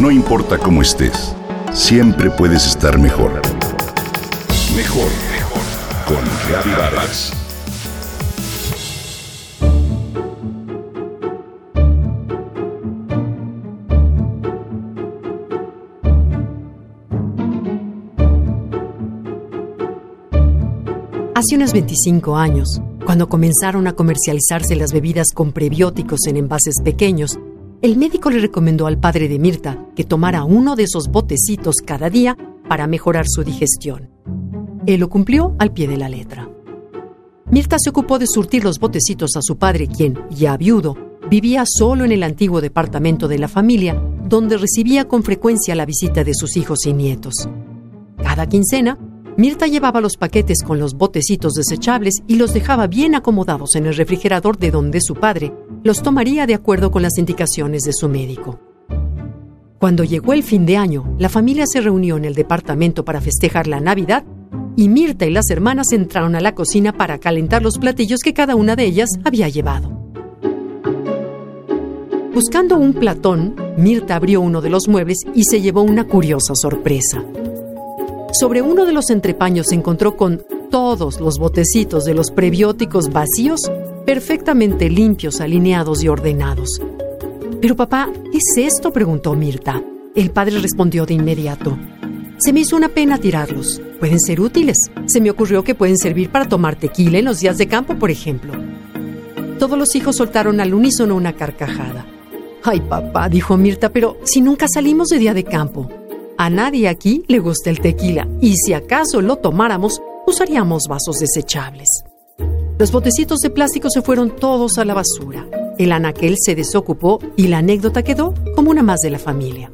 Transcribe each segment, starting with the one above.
No importa cómo estés, siempre puedes estar mejor. Mejor, mejor. Con Vargas. Hace unos 25 años, cuando comenzaron a comercializarse las bebidas con prebióticos en envases pequeños, el médico le recomendó al padre de Mirta que tomara uno de esos botecitos cada día para mejorar su digestión. Él lo cumplió al pie de la letra. Mirta se ocupó de surtir los botecitos a su padre, quien, ya viudo, vivía solo en el antiguo departamento de la familia, donde recibía con frecuencia la visita de sus hijos y nietos. Cada quincena, Mirta llevaba los paquetes con los botecitos desechables y los dejaba bien acomodados en el refrigerador de donde su padre los tomaría de acuerdo con las indicaciones de su médico. Cuando llegó el fin de año, la familia se reunió en el departamento para festejar la Navidad y Mirta y las hermanas entraron a la cocina para calentar los platillos que cada una de ellas había llevado. Buscando un platón, Mirta abrió uno de los muebles y se llevó una curiosa sorpresa. Sobre uno de los entrepaños se encontró con todos los botecitos de los prebióticos vacíos, perfectamente limpios, alineados y ordenados. Pero papá, ¿qué es esto? preguntó Mirta. El padre respondió de inmediato. Se me hizo una pena tirarlos. Pueden ser útiles. Se me ocurrió que pueden servir para tomar tequila en los días de campo, por ejemplo. Todos los hijos soltaron al unísono una carcajada. Ay, papá, dijo Mirta, pero si nunca salimos de día de campo. A nadie aquí le gusta el tequila y si acaso lo tomáramos, usaríamos vasos desechables. Los botecitos de plástico se fueron todos a la basura. El anaquel se desocupó y la anécdota quedó como una más de la familia.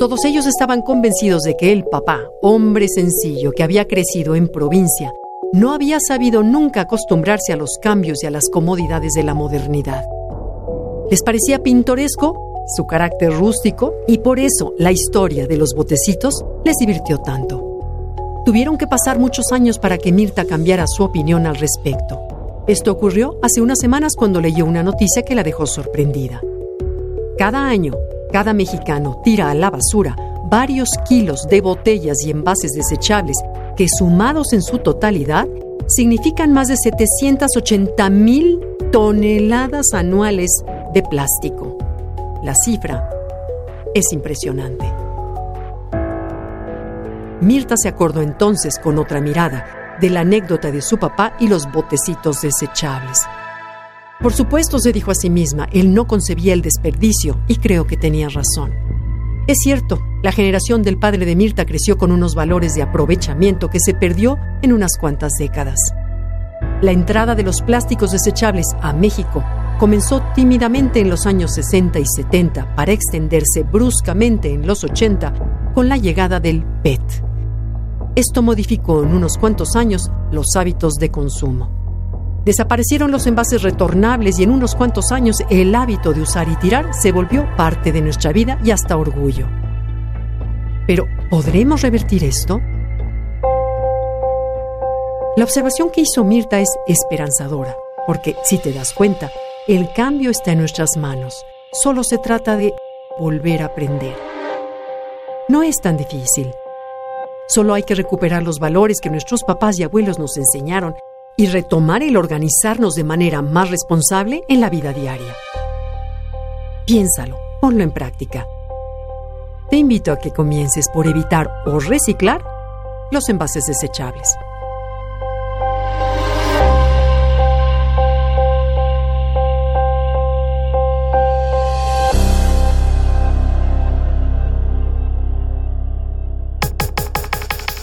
Todos ellos estaban convencidos de que el papá, hombre sencillo que había crecido en provincia, no había sabido nunca acostumbrarse a los cambios y a las comodidades de la modernidad. Les parecía pintoresco su carácter rústico y por eso la historia de los botecitos les divirtió tanto. Tuvieron que pasar muchos años para que Mirta cambiara su opinión al respecto. Esto ocurrió hace unas semanas cuando leyó una noticia que la dejó sorprendida. Cada año, cada mexicano tira a la basura varios kilos de botellas y envases desechables que sumados en su totalidad significan más de 780 mil toneladas anuales de plástico. La cifra es impresionante. Mirta se acordó entonces con otra mirada de la anécdota de su papá y los botecitos desechables. Por supuesto, se dijo a sí misma, él no concebía el desperdicio y creo que tenía razón. Es cierto, la generación del padre de Mirta creció con unos valores de aprovechamiento que se perdió en unas cuantas décadas. La entrada de los plásticos desechables a México comenzó tímidamente en los años 60 y 70 para extenderse bruscamente en los 80 con la llegada del PET. Esto modificó en unos cuantos años los hábitos de consumo. Desaparecieron los envases retornables y en unos cuantos años el hábito de usar y tirar se volvió parte de nuestra vida y hasta orgullo. Pero, ¿podremos revertir esto? La observación que hizo Mirta es esperanzadora, porque si te das cuenta, el cambio está en nuestras manos. Solo se trata de volver a aprender. No es tan difícil. Solo hay que recuperar los valores que nuestros papás y abuelos nos enseñaron y retomar el organizarnos de manera más responsable en la vida diaria. Piénsalo, ponlo en práctica. Te invito a que comiences por evitar o reciclar los envases desechables.